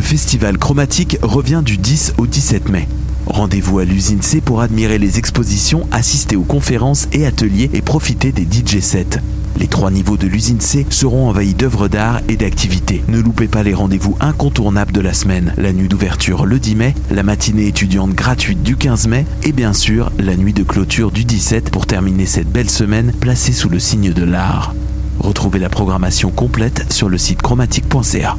le festival chromatique revient du 10 au 17 mai. Rendez-vous à l'usine C pour admirer les expositions, assister aux conférences et ateliers et profiter des DJ sets. Les trois niveaux de l'usine C seront envahis d'œuvres d'art et d'activités. Ne loupez pas les rendez-vous incontournables de la semaine. La nuit d'ouverture le 10 mai, la matinée étudiante gratuite du 15 mai et bien sûr la nuit de clôture du 17 pour terminer cette belle semaine placée sous le signe de l'art. Retrouvez la programmation complète sur le site chromatique.ca.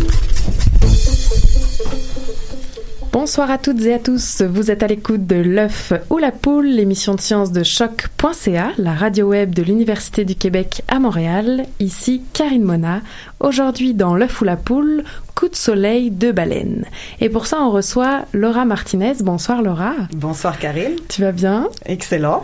Bonsoir à toutes et à tous. Vous êtes à l'écoute de l'œuf ou la poule, l'émission de sciences de choc.ca, la radio web de l'Université du Québec à Montréal. Ici Karine Mona. Aujourd'hui dans l'œuf ou la poule, coup de soleil de baleine. Et pour ça, on reçoit Laura Martinez. Bonsoir Laura. Bonsoir Karine. Tu vas bien? Excellent.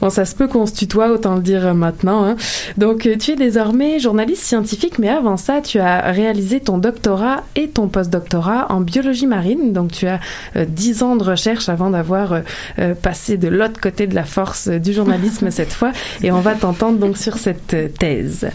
Bon, ça se peut qu'on se tutoie, autant le dire maintenant. Hein. Donc, euh, tu es désormais journaliste scientifique, mais avant ça, tu as réalisé ton doctorat et ton postdoctorat en biologie marine. Donc, tu as euh, dix ans de recherche avant d'avoir euh, euh, passé de l'autre côté de la force euh, du journalisme cette fois. Et on va t'entendre donc sur cette euh, thèse.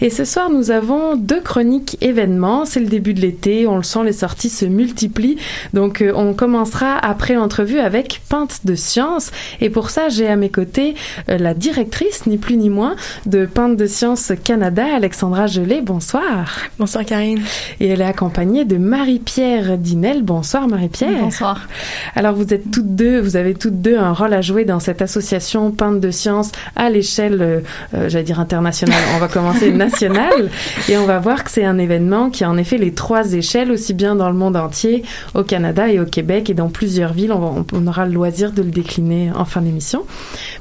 Et ce soir, nous avons deux chroniques événements. C'est le début de l'été, on le sent, les sorties se multiplient. Donc, euh, on commencera après l'entrevue avec Pinte de Science. Et pour ça, j'ai à mes côtés euh, la directrice, ni plus ni moins, de Pinte de Science Canada, Alexandra Gelé. Bonsoir. Bonsoir Karine. Et elle est accompagnée de Marie-Pierre Dinel. Bonsoir Marie-Pierre. Bonsoir. Alors vous êtes toutes deux, vous avez toutes deux un rôle à jouer dans cette association Pinte de Science à l'échelle, euh, j'allais dire internationale. On va commencer nationale et on va voir que c'est un événement qui a en effet les trois échelles, aussi bien dans le monde entier, au Canada et au Québec et dans plusieurs villes. On, va- on aura le loisir de le décliner en fin d'émission.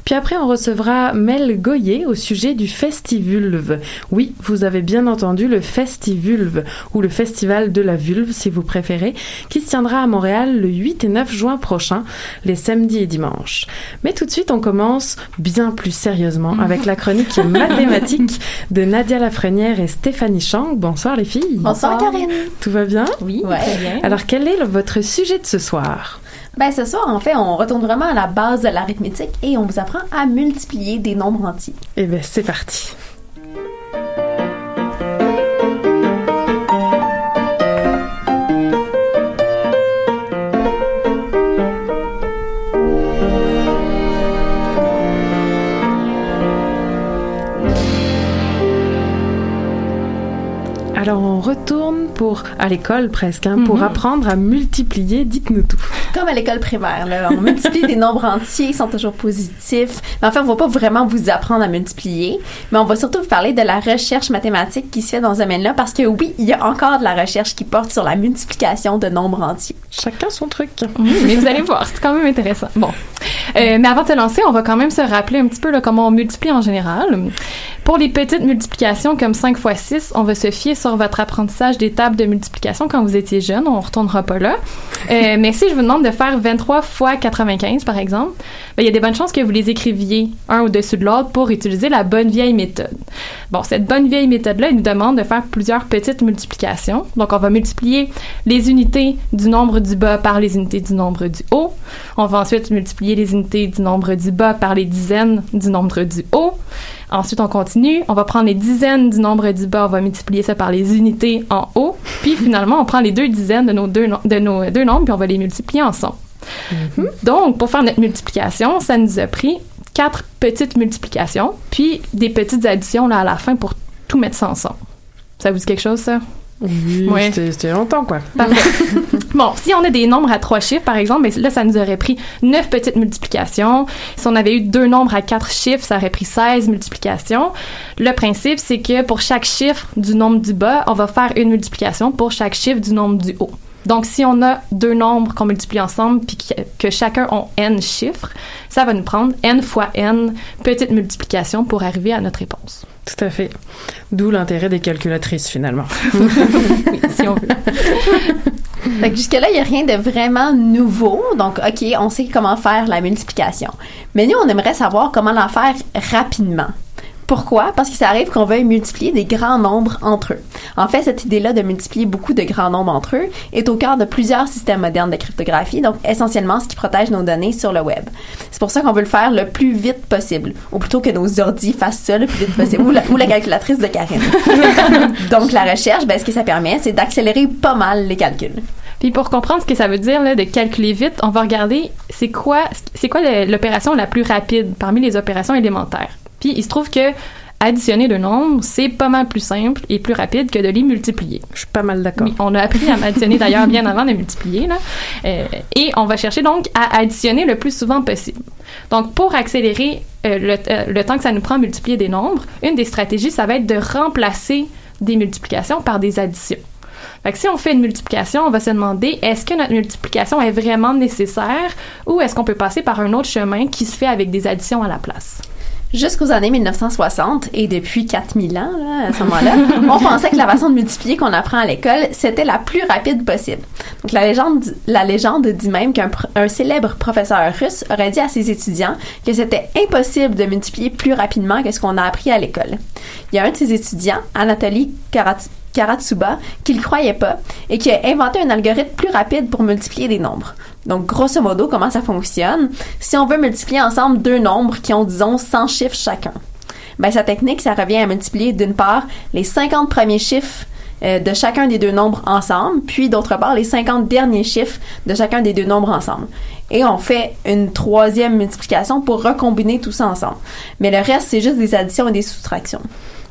Puis après, on recevra Mel Goyer au sujet du Festivulve. Oui, vous avez bien entendu le Festivulve ou le Festival de la Vulve si vous préférez, qui se tiendra à Montréal le 8 et 9 juin prochain, les samedis et dimanches. Mais tout de suite, on commence bien plus sérieusement avec la chronique mathématique de Nadia Lafrenière et Stéphanie Chang. Bonsoir les filles. Bonsoir Karine. Tout va bien Oui, Ouais. très bien. Alors quel est le- votre sujet de ce soir? Ben, ce soir, en fait, on retourne vraiment à la base de l'arithmétique et on vous apprend à multiplier des nombres entiers. Eh bien, c'est parti. Alors on retourne pour à l'école presque hein, pour Mhm. apprendre à multiplier. Dites-nous tout. Comme à l'école primaire, là, on multiplie des nombres entiers, ils sont toujours positifs. Mais en fait, on va pas vraiment vous apprendre à multiplier, mais on va surtout vous parler de la recherche mathématique qui se fait dans ce domaine-là, parce que oui, il y a encore de la recherche qui porte sur la multiplication de nombres entiers. Chacun son truc. Mais vous allez voir, c'est quand même intéressant. Bon. Euh, mais avant de se lancer, on va quand même se rappeler un petit peu là, comment on multiplie en général. Pour les petites multiplications comme 5 x 6, on va se fier sur votre apprentissage des tables de multiplication quand vous étiez jeune. On retournera pas là. Euh, mais si je vous demande de faire 23 x 95, par exemple, ben, il y a des bonnes chances que vous les écriviez un au-dessus de l'autre pour utiliser la bonne vieille méthode. Bon, cette bonne vieille méthode-là, elle nous demande de faire plusieurs petites multiplications. Donc, on va multiplier les unités du nombre du bas par les unités du nombre du haut. On va ensuite multiplier les unités du nombre du bas par les dizaines du nombre du haut. Ensuite, on continue. On va prendre les dizaines du nombre du bas, on va multiplier ça par les unités en haut. Puis finalement, on prend les deux dizaines de nos deux, no- de nos deux nombres, puis on va les multiplier ensemble. Donc, pour faire notre multiplication, ça nous a pris quatre petites multiplications, puis des petites additions là, à la fin pour tout mettre ça ensemble. Ça vous dit quelque chose, ça? Oui, Ouais. c'était longtemps, quoi. Parfait. bon, si on a des nombres à trois chiffres, par exemple, ben là, ça nous aurait pris neuf petites multiplications. Si on avait eu deux nombres à quatre chiffres, ça aurait pris 16 multiplications. Le principe, c'est que pour chaque chiffre du nombre du bas, on va faire une multiplication pour chaque chiffre du nombre du haut. Donc, si on a deux nombres qu'on multiplie ensemble puis que, que chacun ont n chiffres, ça va nous prendre n fois n petites multiplications pour arriver à notre réponse. Tout à fait. D'où l'intérêt des calculatrices, finalement. si on veut. Fait que jusque-là, il n'y a rien de vraiment nouveau. Donc, OK, on sait comment faire la multiplication. Mais nous, on aimerait savoir comment la faire rapidement. Pourquoi? Parce que ça arrive qu'on veuille multiplier des grands nombres entre eux. En fait, cette idée-là de multiplier beaucoup de grands nombres entre eux est au cœur de plusieurs systèmes modernes de cryptographie, donc essentiellement ce qui protège nos données sur le web. C'est pour ça qu'on veut le faire le plus vite possible, ou plutôt que nos ordis fassent ça le plus vite possible, ou la, ou la calculatrice de Karine. donc, la recherche, ben, ce que ça permet, c'est d'accélérer pas mal les calculs. Puis pour comprendre ce que ça veut dire là, de calculer vite, on va regarder c'est quoi c'est quoi l'opération la plus rapide parmi les opérations élémentaires. Puis il se trouve que additionner deux nombres, c'est pas mal plus simple et plus rapide que de les multiplier. Je suis pas mal d'accord. Oui, on a appris à additionner d'ailleurs bien avant de multiplier là. Euh, et on va chercher donc à additionner le plus souvent possible. Donc pour accélérer euh, le, euh, le temps que ça nous prend à multiplier des nombres, une des stratégies ça va être de remplacer des multiplications par des additions. Fait que si on fait une multiplication, on va se demander est-ce que notre multiplication est vraiment nécessaire ou est-ce qu'on peut passer par un autre chemin qui se fait avec des additions à la place? Jusqu'aux années 1960 et depuis 4000 ans, là, à ce moment-là, on pensait que la façon de multiplier qu'on apprend à l'école, c'était la plus rapide possible. Donc la légende, la légende dit même qu'un un célèbre professeur russe aurait dit à ses étudiants que c'était impossible de multiplier plus rapidement que ce qu'on a appris à l'école. Il y a un de ses étudiants, Anatoly Karat- Karatsuba, qui le croyait pas et qui a inventé un algorithme plus rapide pour multiplier des nombres. Donc, grosso modo, comment ça fonctionne? Si on veut multiplier ensemble deux nombres qui ont, disons, 100 chiffres chacun, ben, sa technique, ça revient à multiplier d'une part les 50 premiers chiffres euh, de chacun des deux nombres ensemble, puis d'autre part les 50 derniers chiffres de chacun des deux nombres ensemble. Et on fait une troisième multiplication pour recombiner tout ça ensemble. Mais le reste, c'est juste des additions et des soustractions.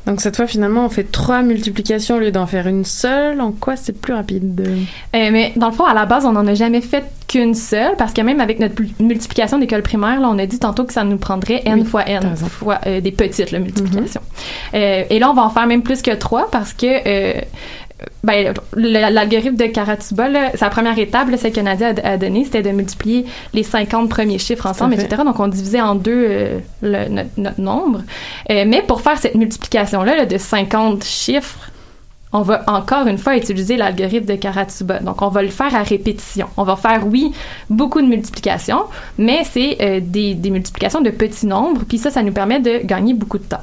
Donc cette fois, finalement, on fait trois multiplications au lieu d'en faire une seule. En quoi c'est plus rapide? Euh, mais dans le fond, à la base, on n'en a jamais fait qu'une seule, parce que même avec notre multiplication d'école primaire, là, on a dit tantôt que ça nous prendrait n Oui, fois n, fois euh, des petites là, multiplications. Euh, et là, on va en faire même plus que trois, parce que ben, l'algorithme de Karatsuba, là, sa première étape, là, celle que Nadia a, a donnée, c'était de multiplier les 50 premiers chiffres ensemble, etc. Donc, on divisait en deux euh, le- notre, notre nombre. Euh, mais pour faire cette multiplication-là là, de 50 chiffres, on va encore une fois utiliser l'algorithme de Karatsuba. Donc, on va le faire à répétition. On va faire, oui, beaucoup de multiplications, mais c'est euh, des, des multiplications de petits nombres, puis ça, ça nous permet de gagner beaucoup de temps.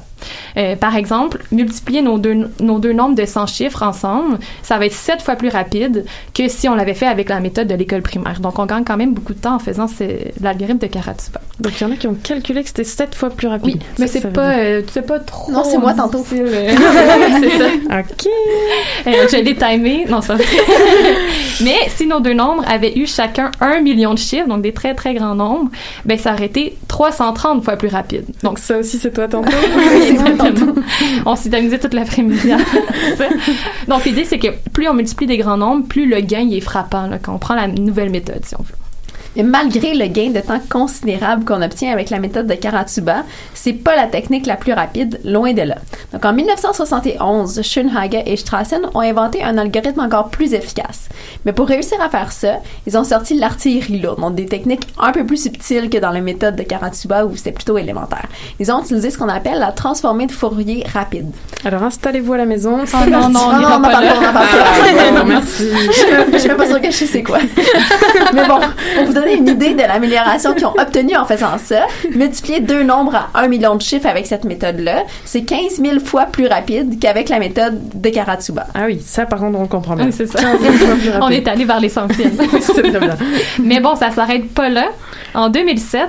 Euh, par exemple, multiplier nos deux, nos deux nombres de 100 chiffres ensemble, ça va être sept fois plus rapide que si on l'avait fait avec la méthode de l'école primaire. Donc, on gagne quand même beaucoup de temps en faisant l'algorithme de Karatsuba. Donc il y en a qui ont calculé que c'était sept fois plus rapide. Oui, mais Ça, c'est ça pas, euh, c'est pas trop. Non, c'est moi tantôt. euh, c'est ça. Ok. Euh, je l'ai timé. Non, vrai. Mais si nos deux nombres avaient eu chacun un million de chiffres, donc des très très grands nombres, ben ça aurait été 330 fois plus rapide. Donc Donc ça aussi, c'est toi tantôt. Exactement. on s'est amusé toute l'après-midi. Donc l'idée c'est que plus on multiplie des grands nombres, plus le gain est frappant quand on prend la nouvelle méthode, si on veut. Malgré le gain de temps considérable qu'on obtient avec la méthode de Karatsuba, c'est pas la technique la plus rapide, loin de là. Donc en 1971, Schoenhager et Strassen ont inventé un algorithme encore plus efficace. Mais pour réussir à faire ça, ils ont sorti l'artillerie lourde, donc des techniques un peu plus subtiles que dans la méthode de Karatsuba où c'était plutôt élémentaire. Ils ont utilisé ce qu'on appelle la transformée de Fourier rapide. Alors installez-vous à la maison. Oh non, non, on Ah non, pas non, là. non, non, non, non. Merci. je, je suis pas sûre que je sais quoi. Mais bon, pour vous donner une idée de l'amélioration qu'ils ont obtenue en faisant ça, multiplier deux nombres à un million de chiffres avec cette méthode-là, c'est 15 000 fois plus rapide qu'avec la méthode de Karatsuba. Ah oui, ça par contre on comprend bien. Oui, c'est ça. 15 000 fois plus rapide. On est allé vers. C'est très bien. Mais bon, ça s'arrête pas là. En 2007,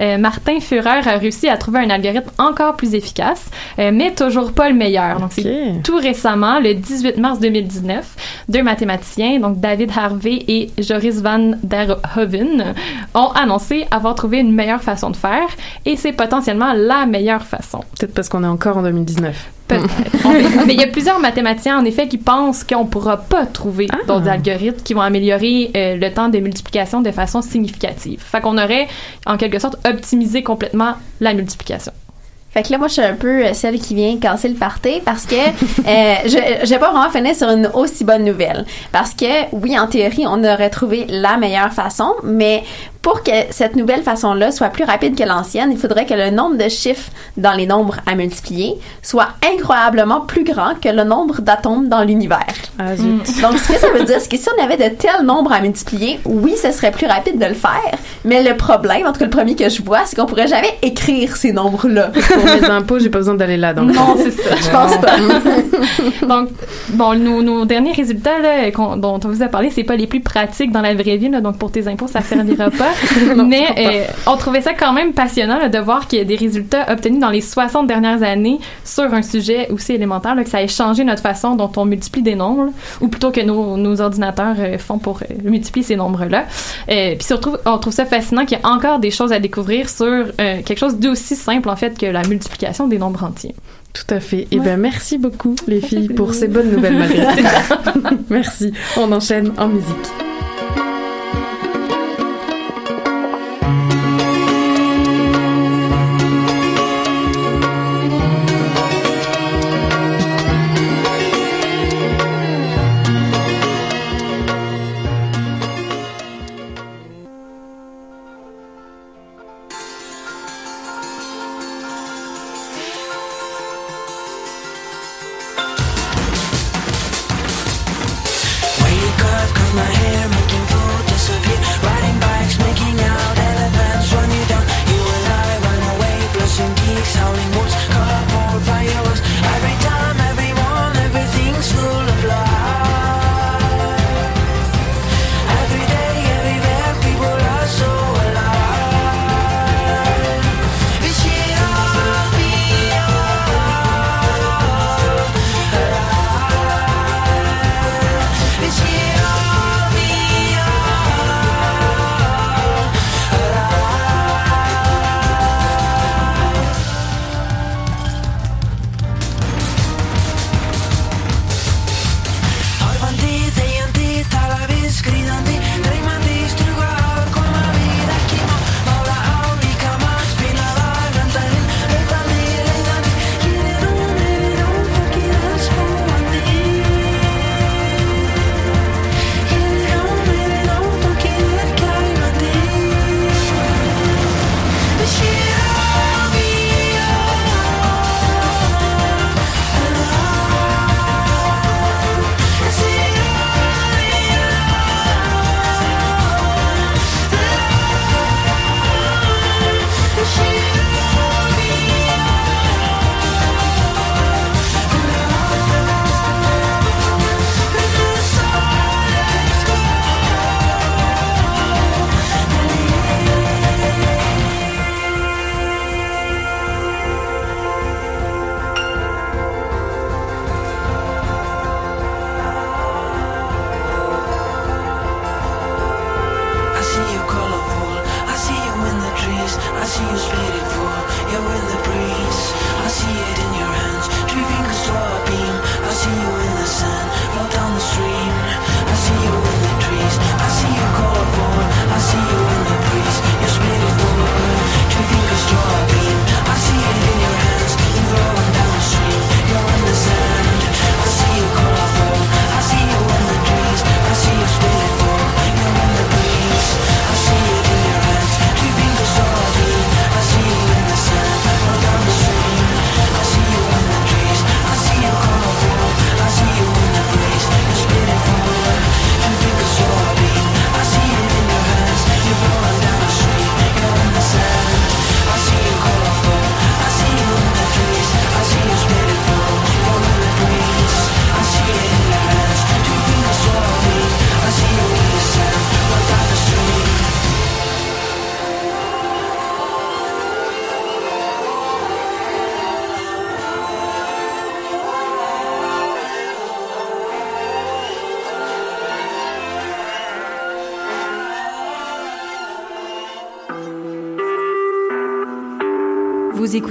euh, Martin Führer a réussi à trouver un algorithme encore plus efficace, euh, mais toujours pas le meilleur. Donc, c'est tout récemment, le 18 mars 2019, deux mathématiciens, donc David Harvey et Joris van der Hoven, ont annoncé avoir trouvé une meilleure façon de faire, et c'est potentiellement la meilleure façon. Peut-être parce qu'on est encore en 2019. Peut-être. En fait, Mais il y a plusieurs mathématiciens, en effet, qui pensent qu'on pourra pas trouver Ah. d'autres algorithmes qui vont améliorer euh, le temps de multiplication de façon significative. Fait qu'on aurait, en quelque sorte, optimisé complètement la multiplication. Fait que là, moi, je suis un peu euh, celle qui vient casser le party parce que euh, je j'ai pas vraiment fini sur une aussi bonne nouvelle. Parce que, oui, en théorie, on aurait trouvé la meilleure façon, mais pour que cette nouvelle façon-là soit plus rapide que l'ancienne, il faudrait que le nombre de chiffres dans les nombres à multiplier soit incroyablement plus grand que le nombre d'atomes dans l'univers. Ah zut. Donc, ce que ça veut dire, c'est que si on avait de tels nombres à multiplier, oui, ce serait plus rapide de le faire, mais le problème, en tout cas le premier que je vois, c'est qu'on pourrait jamais écrire ces nombres-là. Mes impôts, j'ai pas besoin d'aller là. Donc. Non, c'est ça. Je pense pas. Donc, bon, nos, nos derniers résultats là, dont on vous a parlé, c'est pas les plus pratiques dans la vraie vie, là, donc pour tes impôts, ça servira pas. Mais euh, on trouvait ça quand même passionnant là, de voir qu'il y a des résultats obtenus dans les 60 dernières années sur un sujet aussi élémentaire, là, que ça ait changé notre façon dont on multiplie des nombres, là, ou plutôt que nos, nos ordinateurs euh, font pour euh, multiplier ces nombres-là. Puis surtout, on trouve ça fascinant qu'il y a encore des choses à découvrir sur quelque chose d'aussi simple en fait que la multiplication des nombres entiers. Tout à fait. Et ben merci beaucoup les filles pour ces bonnes nouvelles merci. On enchaîne en musique.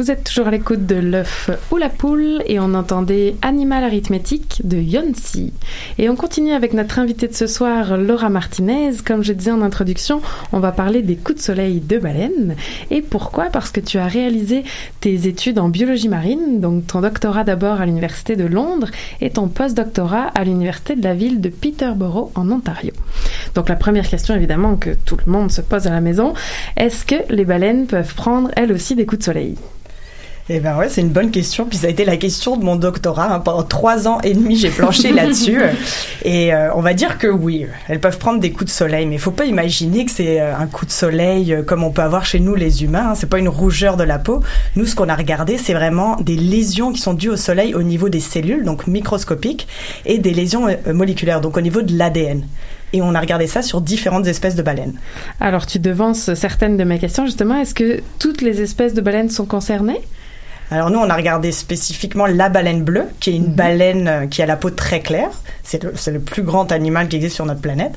Vous êtes toujours à l'écoute de l'œuf ou la poule et on entendait Animal arithmétique de Yonsi. Et on continue avec notre invitée de ce soir, Laura Martinez. Comme je disais en introduction, on va parler des coups de soleil de baleine. Et pourquoi? Parce que tu as réalisé tes études en biologie marine, donc ton doctorat d'abord à l'Université de Londres et ton post-doctorat à l'Université de la ville de Peterborough en Ontario. Donc la première question évidemment que tout le monde se pose à la maison, est-ce que les baleines peuvent prendre elles aussi des coups de soleil? Eh ben ouais, c'est une bonne question. Puis ça a été la question de mon doctorat. Hein. Pendant trois ans et demi, j'ai planché là-dessus. Et euh, on va dire que oui, elles peuvent prendre des coups de soleil, mais il faut pas imaginer que c'est euh, un coup de soleil euh, comme on peut avoir chez nous les humains. Hein. C'est pas une rougeur de la peau. Nous, ce qu'on a regardé, c'est vraiment des lésions qui sont dues au soleil au niveau des cellules, donc microscopiques, et des lésions moléculaires, donc au niveau de l'ADN et on a regardé ça sur différentes espèces de baleines. Alors tu devances certaines de mes questions justement. Est-ce que toutes les espèces de baleines sont concernées? Alors nous, on a regardé spécifiquement la baleine bleue, qui est une mhm. baleine euh, qui a la peau très claire. C'est le, le, plus grand animal qui existe sur notre planète.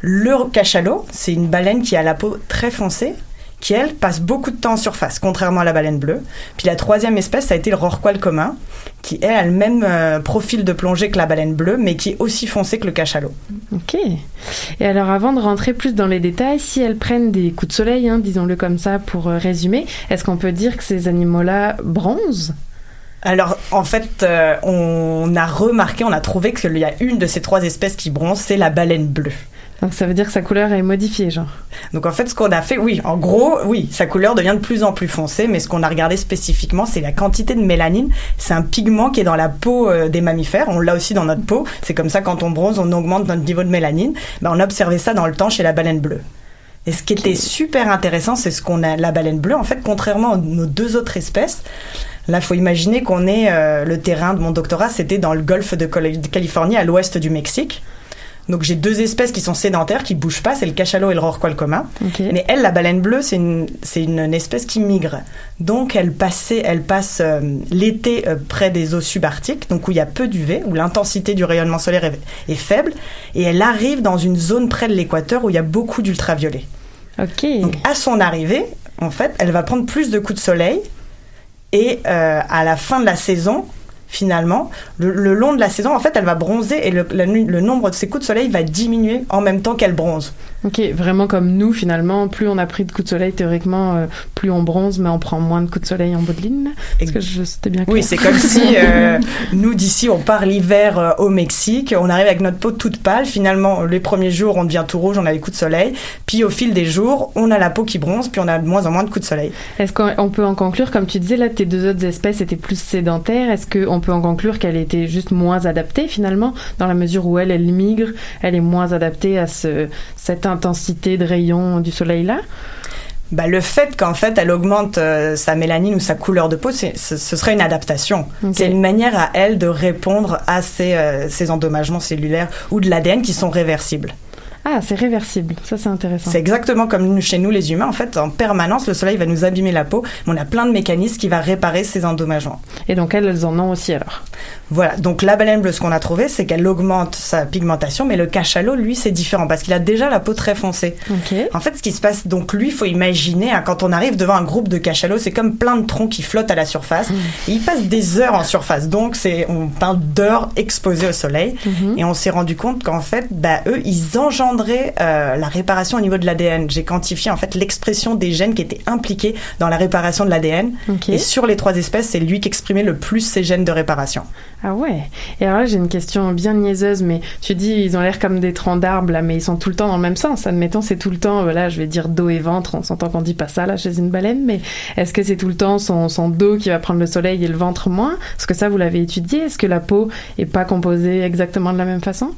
Le cachalot, c'est une baleine qui a la peau très foncée, qui, elle, passe beaucoup de temps en surface, contrairement à la baleine bleue. Puis la troisième espèce, ça a été le rorqual commun, qui, elle, a le même euh, profil de plongée que la baleine bleue, mais qui est aussi foncé que le cachalot. Ok. Et alors, avant de rentrer plus dans les détails, si elles prennent des coups de soleil, hein, disons-le comme ça pour euh, résumer, est-ce qu'on peut dire que ces animaux-là bronzent? Alors, en fait, euh, on a remarqué, on a trouvé qu'il y a une de ces trois espèces qui bronze, c'est la baleine bleue. Donc ça veut dire que sa couleur est modifiée, genre. Donc en fait, ce qu'on a fait, oui, en gros, oui, sa couleur devient de plus en plus foncée, mais ce qu'on a regardé spécifiquement, c'est la quantité de mélanine. C'est un pigment qui est dans la peau euh, des mammifères. On l'a aussi dans notre peau. C'est comme ça, quand on bronze, on augmente notre niveau de mélanine. Ben, on a observé ça dans le temps chez la baleine bleue. Et ce qui était super intéressant, c'est ce qu'on a, la baleine bleue, en fait, contrairement à nos deux autres espèces, Là, il faut imaginer qu'on est euh, le terrain de mon doctorat, c'était dans le golfe de Californie, à l'ouest du Mexique. Donc j'ai deux espèces qui sont sédentaires, qui bougent pas, c'est le cachalot et le rorqual commun. Mais elle, la baleine bleue, c'est une, espèce qui migre. Donc elle, passait, elle passe euh, l'été euh, près des eaux subarctiques, donc où il y a peu d'UV, où l'intensité du rayonnement solaire est, faible, et elle arrive dans une zone près de l'équateur où il y a beaucoup d'ultraviolets. Ok. Donc à son arrivée, en fait, elle va prendre plus de coups de soleil, et euh, à la fin de la saison, finalement, le, long de la saison, en fait, elle va bronzer et le, le, nombre de ses coups de soleil va diminuer en même temps qu'elle bronze. Ok, vraiment comme nous, finalement, plus on a pris de coups de soleil, théoriquement, euh, plus on bronze, mais on prend moins de coups de soleil en bout de ligne. Est-ce que c'était bien clair? Oui, c'est comme si euh, nous, d'ici, on part l'hiver euh, au Mexique, on arrive avec notre peau toute pâle. Finalement, les premiers jours, on devient tout rouge, on a les coups de soleil. Puis au fil des jours, on a la peau qui bronze, puis on a de moins en moins de coups de soleil. Est-ce qu'on peut en conclure, comme tu disais, là, tes deux autres espèces étaient plus sédentaires. Est-ce qu'on peut en conclure qu'elle était juste moins adaptée, finalement, dans la mesure où elle, elle migre, elle est moins adaptée à ce, cette intensité de rayons du soleil là? Bah, le fait qu'en fait elle augmente euh, sa mélanine ou sa couleur de peau, ce, ce serait une adaptation. C'est une manière à elle de répondre à ces, euh, ces endommagements cellulaires ou de l'ADN qui sont réversibles. Ah, c'est réversible. Ça, c'est intéressant. C'est exactement comme chez nous, les humains. En fait, en permanence, le soleil va nous abîmer la peau, mais on a plein de mécanismes qui va réparer ces endommagements. Et donc, elles, elles en ont aussi alors Voilà. Donc, la baleine bleue, ce qu'on a trouvé, c'est qu'elle augmente sa pigmentation, mais le cachalot, lui, c'est différent parce qu'il a déjà la peau très foncée. En fait, ce qui se passe, donc, lui, il faut imaginer, hein, quand on arrive devant un groupe de cachalots, c'est comme plein de troncs qui flottent à la surface. Mmh. Et ils passent des heures en surface. Donc, c'est, on parle d'heures exposées au soleil. Mmh. Et on s'est rendu compte qu'en fait, bah, eux, ils euh, la réparation au niveau de l'ADN. J'ai quantifié en fait l'expression des gènes qui étaient impliqués dans la réparation de l'ADN. Et sur les trois espèces, c'est lui qui exprimait le plus ces gènes de réparation. Ah ouais. Et alors là, j'ai une question bien niaiseuse, mais tu dis ils ont l'air comme des troncs d'arbres là, mais ils sont tout le temps dans le même sens. Admettons, c'est tout le temps, voilà, je vais dire dos et ventre. On s'entend qu'on dit pas ça là chez une baleine, mais est-ce que c'est tout le temps son, son dos qui va prendre le soleil et le ventre moins? Est-ce que ça vous l'avez étudié Est-ce que la peau est pas composée exactement de la même façon?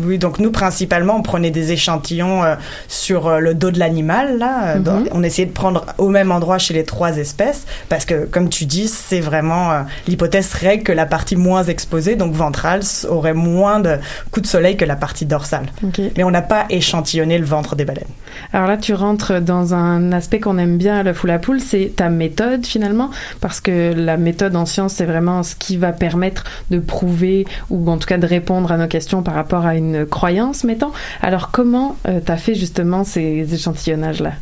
Oui, donc nous principalement, on prenait des échantillons euh, sur euh, le dos de l'animal. Là, euh, Mhm. on essayait de prendre au même endroit chez les trois espèces, parce que comme tu dis, c'est vraiment euh, l'hypothèse serait que la partie moins exposée, donc ventrale, aurait moins de coups de soleil que la partie dorsale. Ok. Mais on n'a pas échantillonné le ventre des baleines. Alors là, tu rentres dans un aspect qu'on aime bien à l'œuf ou la poule, c'est ta méthode finalement, parce que la méthode en science, c'est vraiment ce qui va permettre de prouver ou en tout cas de répondre à nos questions par rapport à une croyance, mettons. Alors comment tu t'as fait justement ces échantillonnages-là?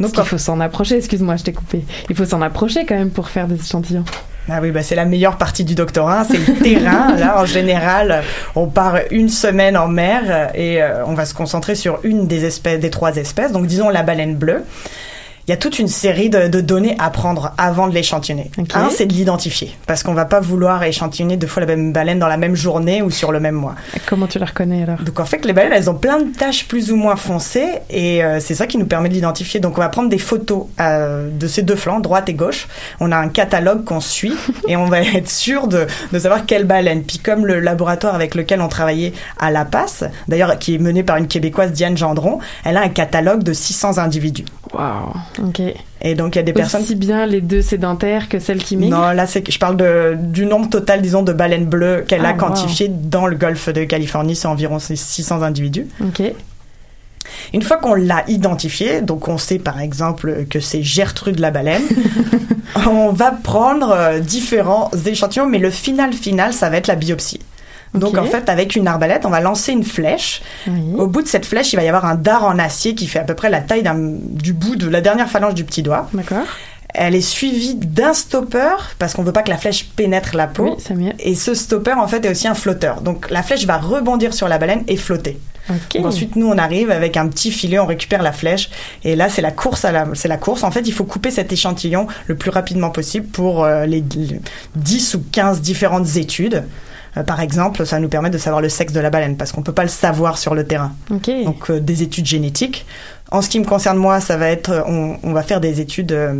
Donc, il faut s'en approcher, excuse-moi, je t'ai coupé. Il faut s'en approcher quand même pour faire des échantillons. Ah oui, bah c'est la meilleure partie du doctorat, c'est le terrain. Là, en général, on part une semaine en mer euh, et euh, on va se concentrer sur une des espèces, des trois espèces. Donc, disons la baleine bleue. Il y a toute une série de, de données à prendre avant de l'échantillonner. Ok. Un, c'est de l'identifier, parce qu'on va pas vouloir échantillonner deux fois la même baleine dans la même journée ou sur le même mois. Comment tu la reconnais alors? Donc en fait, les baleines, elles ont plein de taches plus ou moins foncées et euh, c'est ça qui nous permet de l'identifier. Donc on va prendre des photos euh, de ces deux flancs, droite et gauche. On a un catalogue qu'on suit et on va être sûr de, de savoir quelle baleine. Puis comme le laboratoire avec lequel on travaillait à La Passe, d'ailleurs qui est mené par une québécoise Diane Gendron, elle a un catalogue de 600 individus. Waouh, ok. Et donc il y a des personnes Aussi bien les deux sédentaires que celles qui migrent non, là, c'est je parle de, du nombre total, disons, de baleines bleues qu'elle Ah, a wow. quantifié dans le golfe de Californie. C'est environ 600 individus. Ok. Une fois qu'on l'a identifié, donc on sait par exemple que c'est Gertrude la baleine, on va prendre euh, différents échantillons, mais le final final, ça va être la biopsie. Donc en fait, avec une arbalète, on va lancer une flèche. Oui. Au bout de cette flèche, il va y avoir un dard en acier qui fait à peu près la taille du bout de la dernière phalange du petit doigt. D'accord. Elle est suivie d'un stopper parce qu'on veut pas que la flèche pénètre la peau. Oui, c'est mieux. Et ce stopper, en fait, est aussi un flotteur. Donc la flèche va rebondir sur la baleine et flotter. Ok. Donc ensuite, nous, on arrive avec un petit filet, on récupère la flèche, et là, c'est la course à la, c'est la course. En fait, il faut couper cet échantillon le plus rapidement possible pour euh, les, les 10 ou 15 différentes études. Euh, par exemple, ça nous permet de savoir le sexe de la baleine, parce qu'on peut pas le savoir sur le terrain. Donc, euh, des études génétiques. En ce qui me concerne moi, ça va être, euh, on, on va faire des études euh,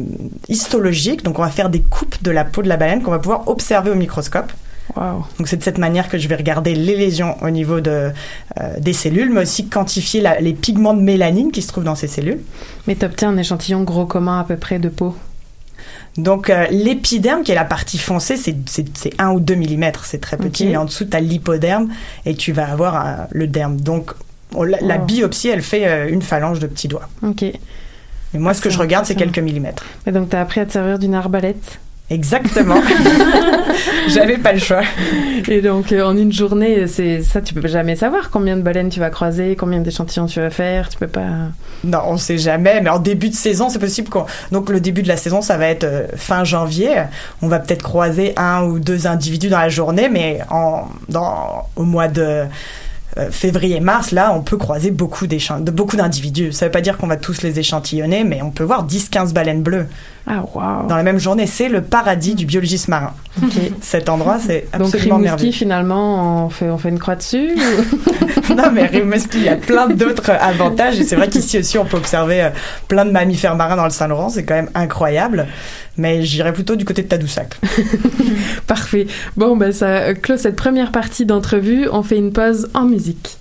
histologiques. Donc, on va faire des coupes de la peau de la baleine qu'on va pouvoir observer au microscope. Donc c'est de cette manière que je vais regarder les lésions au niveau de, euh, des cellules, mais aussi quantifier la- les pigments de mélanine qui se trouvent dans ces cellules. Mais t'obtiens un échantillon gros commun à peu près de peau. Donc euh, l'épiderme, qui est la partie foncée, c'est- c'est c'est 1 ou 2 mm, c'est très petit, mais en dessous, tu as l'hypoderme et tu vas avoir euh, le derme. Donc on- la, biopsie, elle fait euh, une phalange de petits doigts. Ok. Mais moi, ce que je regarde, c'est quelques millimètres. Et donc t'as appris à te servir d'une arbalète? Exactement. J'avais pas le choix. Et donc euh, en une journée, c'est ça, tu peux jamais savoir combien de baleines tu vas croiser, combien d'échantillons tu vas faire. Tu peux pas. Non, on sait jamais, mais en début de saison, c'est possible qu'on... Donc le début de la saison, ça va être euh, fin janvier. On va peut-être croiser un ou deux individus dans la journée, mais en, dans, au mois de euh, février-mars, là, on peut croiser beaucoup, d'échan- de, beaucoup d'individus. Ça veut pas dire qu'on va tous les échantillonner, mais on peut voir 10-15 baleines bleues Ah dans la même journée. C'est le paradis du biologiste marin. Cet endroit, c'est Donc absolument Rimouski, merveilleux. finalement, on fait on fait une croix dessus. ou- non, mais Rimouski, il y a plein d'autres avantages. Et c'est vrai qu'ici aussi, on peut observer euh, plein de mammifères marins dans le Saint-Laurent. C'est quand même incroyable. Mais j'irais plutôt du côté de Tadoussac. Parfait. Bon, ben ça clôt cette première partie d'entrevue. On fait une pause en musique.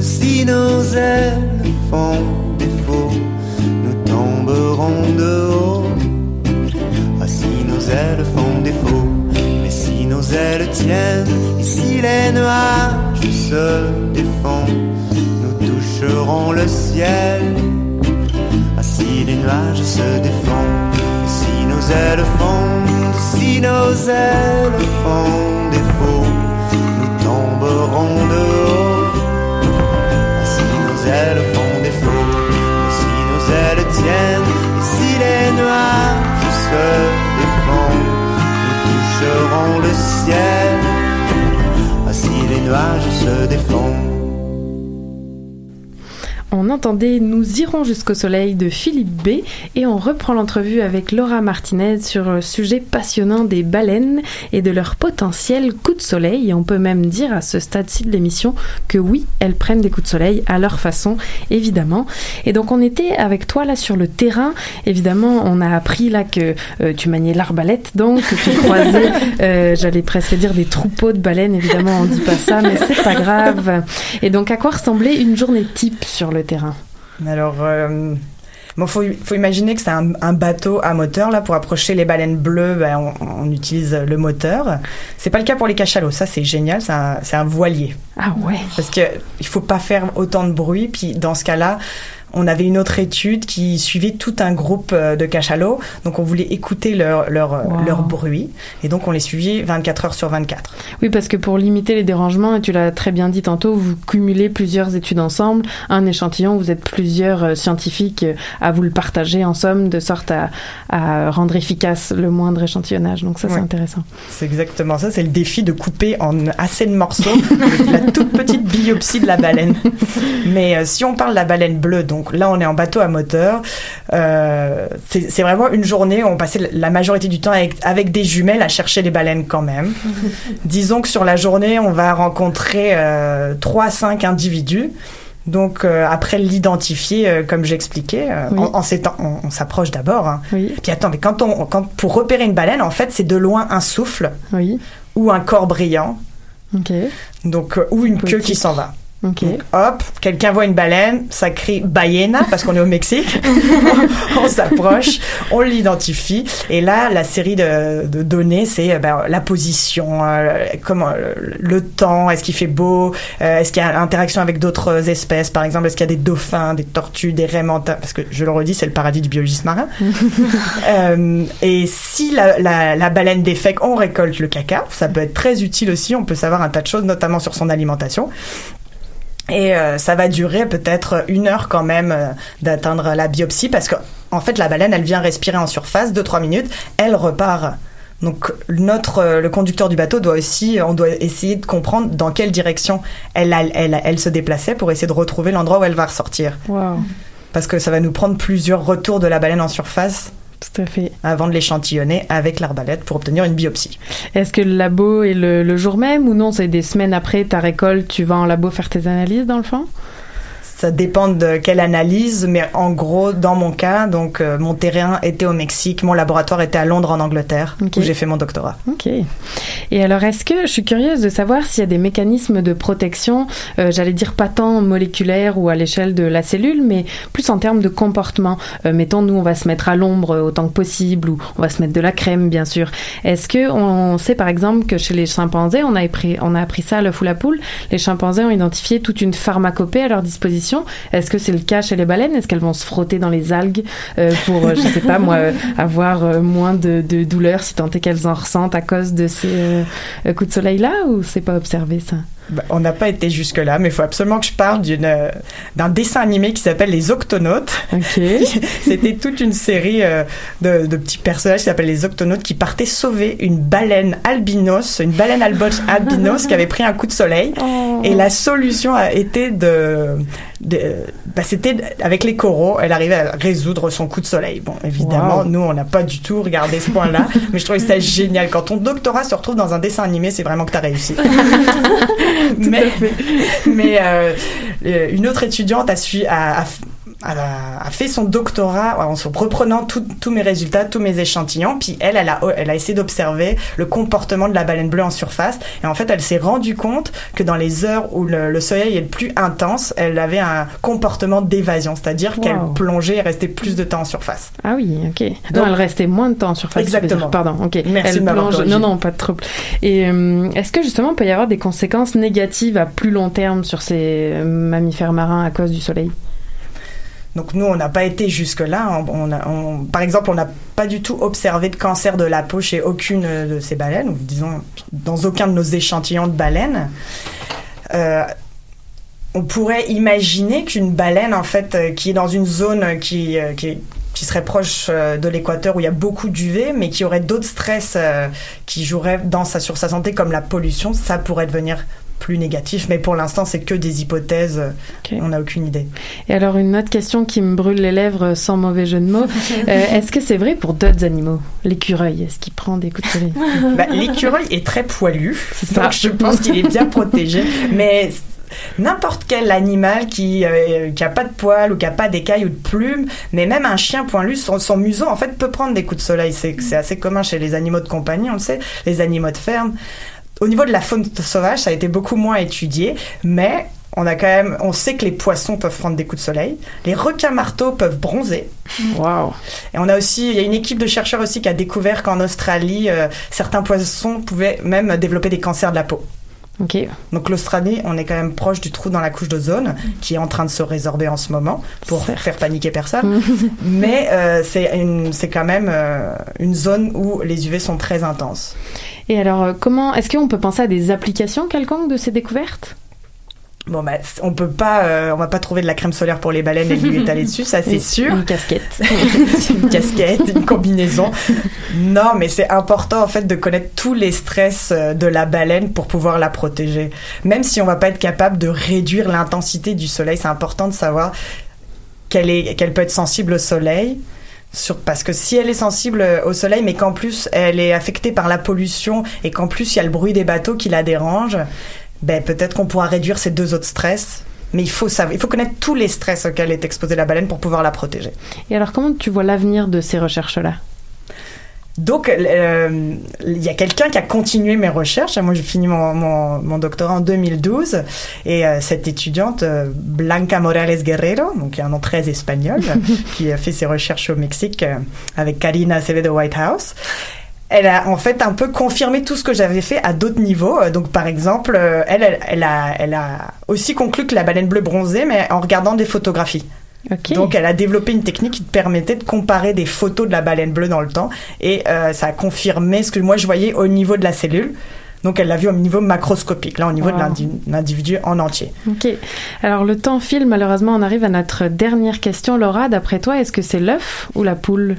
si nos ailes font défaut, nous tomberons de haut. Ah, si nos ailes font défaut, mais si nos ailes tiennent, et si les nuages se défont, nous toucherons le ciel. Ah, si les nuages se défont, et si nos ailes font, si nos ailes font défaut, nous tomberons de haut. Si les nuages se défont, nous toucherons le ciel. Ah, si les nuages se défont. Entendait Nous irons jusqu'au soleil de Philippe B et on reprend l'entrevue avec Laura Martinez sur le sujet passionnant des baleines et de leur potentiel coup de soleil. Et on peut même dire à ce stade-ci de l'émission que oui, elles prennent des coups de soleil à leur façon, évidemment. Et donc on était avec toi là sur le terrain. Évidemment, on a appris là que euh, tu maniais l'arbalète, donc que tu croisais, euh, j'allais presque dire des troupeaux de baleines. Évidemment, on dit pas ça, mais c'est pas grave. Et donc à quoi ressemblait une journée type sur le terrain? Alors, euh, bon, faut, faut imaginer que c'est un, un bateau à moteur. Là, pour approcher les baleines bleues, ben, on, on utilise le moteur. C'est pas le cas pour les cachalots. Ça, c'est génial. C'est un, c'est un voilier. Ah ouais. Parce que il faut pas faire autant de bruit. Puis dans ce cas-là, on avait une autre étude qui suivait tout un groupe euh, de cachalots. Donc on voulait écouter leur, leur, euh, Wow. leur bruit. Et donc on les suivait 24 heures sur 24. Oui, parce que pour limiter les dérangements, et tu l'as très bien dit tantôt, vous cumulez plusieurs études ensemble, un échantillon, vous êtes plusieurs euh, scientifiques à vous le partager en somme, de sorte à, à rendre efficace le moindre échantillonnage. Donc ça, c'est intéressant. C'est exactement ça. C'est le défi de couper en assez de morceaux la toute petite biopsie de la baleine. Mais euh, si on parle de la baleine bleue, donc là on est en bateau à moteur, euh, c'est vraiment une journée où on passait la majorité du temps avec, avec des jumelles à chercher les baleines quand même. Disons que sur la journée on va rencontrer euh, 3 à 5 individus. Donc euh, après l'identifier, euh, comme j'expliquais, euh, Oui. en, en s'étant- on, on s'approche d'abord. hein. Oui. Puis attends, mais quand on, quand, pour repérer une baleine, en fait, c'est de loin un souffle Oui. ou un corps brillant, donc ou une queue qui s'en va. Ok. Donc, hop, quelqu'un voit une baleine, ça crie ballena parce qu'on est au Mexique. on s'approche, on l'identifie. Et là, la série de, de données, c'est euh, ben, la position, euh, comment, le temps, est-ce qu'il fait beau, euh, est-ce qu'il y a interaction avec d'autres espèces, par exemple, est-ce qu'il y a des dauphins, des tortues, des raies parce que je le redis, c'est le paradis du biologiste marin. Euh, et si la, la, la baleine défèque, on récolte le caca. Ça peut être très utile aussi. On peut savoir un tas de choses, notamment sur son alimentation. Et euh, ça va durer peut-être une heure quand même euh, d'atteindre la biopsie parce que en fait la baleine elle vient respirer en surface 2-3 minutes, elle repart. Donc notre euh, le conducteur du bateau doit aussi on doit essayer de comprendre dans quelle direction elle elle, elle, elle se déplaçait pour essayer de retrouver l'endroit où elle va ressortir Wow. parce que ça va nous prendre plusieurs retours de la baleine en surface Tout à fait. avant de l'échantillonner avec l'arbalète pour obtenir une biopsie. Est-ce que le labo est le, le jour même ou non? C'est des semaines après ta récolte, tu vas en labo faire tes analyses dans le fond? Ça dépend de quelle analyse, mais en gros, dans mon cas, donc euh, mon terrain était au Mexique, mon laboratoire était à Londres en Angleterre, où j'ai fait mon doctorat. Ok. Et alors, est-ce que je suis curieuse de savoir s'il y a des mécanismes de protection, euh, j'allais dire pas tant moléculaires ou à l'échelle de la cellule, mais plus en termes de comportement. Euh, mettons, nous, on va se mettre à l'ombre autant que possible, ou on va se mettre de la crème, bien sûr. Est-ce que on sait par exemple que chez les chimpanzés, on a appris, on a appris ça à l'œuf ou la poule, les chimpanzés ont identifié toute une pharmacopée à leur disposition. Est-ce que c'est le cas chez les baleines? Est-ce qu'elles vont se frotter dans les algues euh, pour, euh, je sais pas moi, euh, avoir moins de, de douleur si tant est qu'elles en ressentent à cause de ces coups de soleil là ou c'est pas observé ça? On n'a pas été jusque-là, mais il faut absolument que je parle d'une, euh, d'un dessin animé qui s'appelle Les Octonautes. Ok. C'était toute une série euh, de, de petits personnages qui s'appellent les Octonautes qui partaient sauver une baleine albinos, une baleine albos albinos qui avait pris un coup de soleil. Et la solution a été de, de bah, c'était avec les coraux, elle arrivait à résoudre son coup de soleil. Bon, évidemment, Wow. nous on n'a pas du tout regardé ce point-là, mais je trouvais ça génial. Quand ton doctorat se retrouve dans un dessin animé, c'est vraiment que tu as réussi. mais mais euh, euh, une autre étudiante a, su, a, a, a fait son doctorat en se reprenant tous mes résultats, tous mes échantillons. Puis elle, elle a, elle a essayé d'observer le comportement de la baleine bleue en surface. Et en fait, elle s'est rendue compte que dans les heures où le, le soleil est le plus intense, elle avait un comportement d'évasion, c'est-à-dire qu'elle plongeait et restait plus de temps en surface. Ah oui, ok. Non, Donc- elle restait moins de temps en surface. Exactement. Pardon, ok. Merci elle de plonge-. Non, non, pas de trouble. Et euh, est-ce que justement, il peut y avoir des conséquences négatives à plus long terme sur ces euh, mammifères marins à cause du soleil? Donc nous, on n'a pas été jusque-là. Par exemple, on n'a pas du tout observé de cancer de la peau chez aucune de ces baleines, disons dans aucun de nos échantillons de baleines. Euh, on pourrait imaginer qu'une baleine, en fait, euh, qui est dans une zone qui, euh, serait proche euh, de l'équateur où il y a beaucoup d'UV, mais qui aurait d'autres stress euh, qui joueraient dans sa, sur sa santé, comme la pollution, ça pourrait devenir plus négatif. Mais pour l'instant, c'est que des hypothèses. On n'a aucune idée. Et alors, une autre question qui me brûle les lèvres sans mauvais jeu de mots. Euh, est-ce que c'est vrai pour d'autres animaux? L'écureuil, est-ce qu'il prend des coups de soleil? Bah, L'écureuil est très poilu, ça. donc je pense qu'il est bien protégé. Mais n'importe quel animal qui euh, qui a pas de poils ou qui a pas d'écailles ou de plumes, mais même un chien poilu, son, son museau en fait peut prendre des coups de soleil. C'est c'est assez commun chez les animaux de compagnie, on le sait, les animaux de ferme. Au niveau de la faune sauvage, ça a été beaucoup moins étudié, mais on a quand même, on sait que les poissons peuvent prendre des coups de soleil, les requins marteaux peuvent bronzer. Waouh Et on a aussi, il y a une équipe de chercheurs aussi qui a découvert qu'en Australie, euh, certains poissons pouvaient même développer des cancers de la peau. Ok. Donc l'Australie, on est quand même proche du trou dans la couche d'ozone qui est en train de se résorber en ce moment pour faire paniquer personne. Mais euh, c'est quand même euh, une zone où les UV sont très intenses. Et alors, euh, comment est-ce qu'on peut penser à des applications quelconques de ces découvertes? Bon bah on peut pas, euh, on va pas trouver de la crème solaire pour les baleines et lui étaler dessus, ça c'est sûr. Une casquette. une casquette, une combinaison. Non, mais c'est important en fait de connaître tous les stress euh, de la baleine pour pouvoir la protéger. Même si on va pas être capable de réduire l'intensité du soleil, c'est important de savoir qu'elle est, qu'elle peut être sensible au soleil. Parce que si elle est sensible au soleil, mais qu'en plus elle est affectée par la pollution et qu'en plus il y a le bruit des bateaux qui la dérange, ben peut-être qu'on pourra réduire ces deux autres stress. Mais il faut savoir, il faut connaître tous les stress auxquels est exposée la baleine pour pouvoir la protéger. Et alors, comment tu vois l'avenir de ces recherches-là? Donc, euh, il y a quelqu'un qui a continué mes recherches. Moi, j'ai fini mon, mon, mon doctorat en 2012. Et euh, cette étudiante, euh, Blanca Morales Guerrero, donc qui a un nom très espagnol, qui a fait ses recherches au Mexique avec Karina Acevedo Whitehouse. Elle a en fait un peu confirmé tout ce que j'avais fait à d'autres niveaux. Donc, par exemple, elle, elle, elle a, elle a aussi conclu que la baleine bleue bronzait, mais en regardant des photographies. Donc elle a développé une technique qui te permettait de comparer des photos de la baleine bleue dans le temps et euh, ça a confirmé ce que moi je voyais au niveau de la cellule. Donc elle l'a vu au niveau macroscopique, là au niveau de Wow. l'individu en entier. Ok. Alors, le temps file. Malheureusement, on arrive à notre dernière question. Laura, d'après toi, est-ce que c'est l'œuf ou la poule?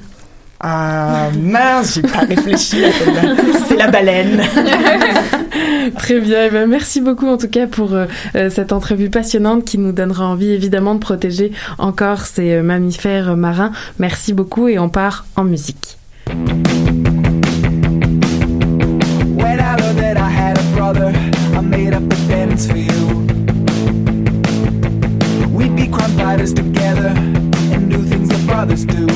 Ah mince, j'ai pas réfléchi à celle-là. C'est la baleine. Très bien. Eh ben, merci beaucoup en tout cas pour euh, euh, cette entrevue passionnante qui nous donnera envie évidemment de protéger encore ces euh, mammifères marins. Merci beaucoup et on part en musique. When I learned that I had a brother, I made up a dance for you. We'd be crime fighters together and do things that brothers do.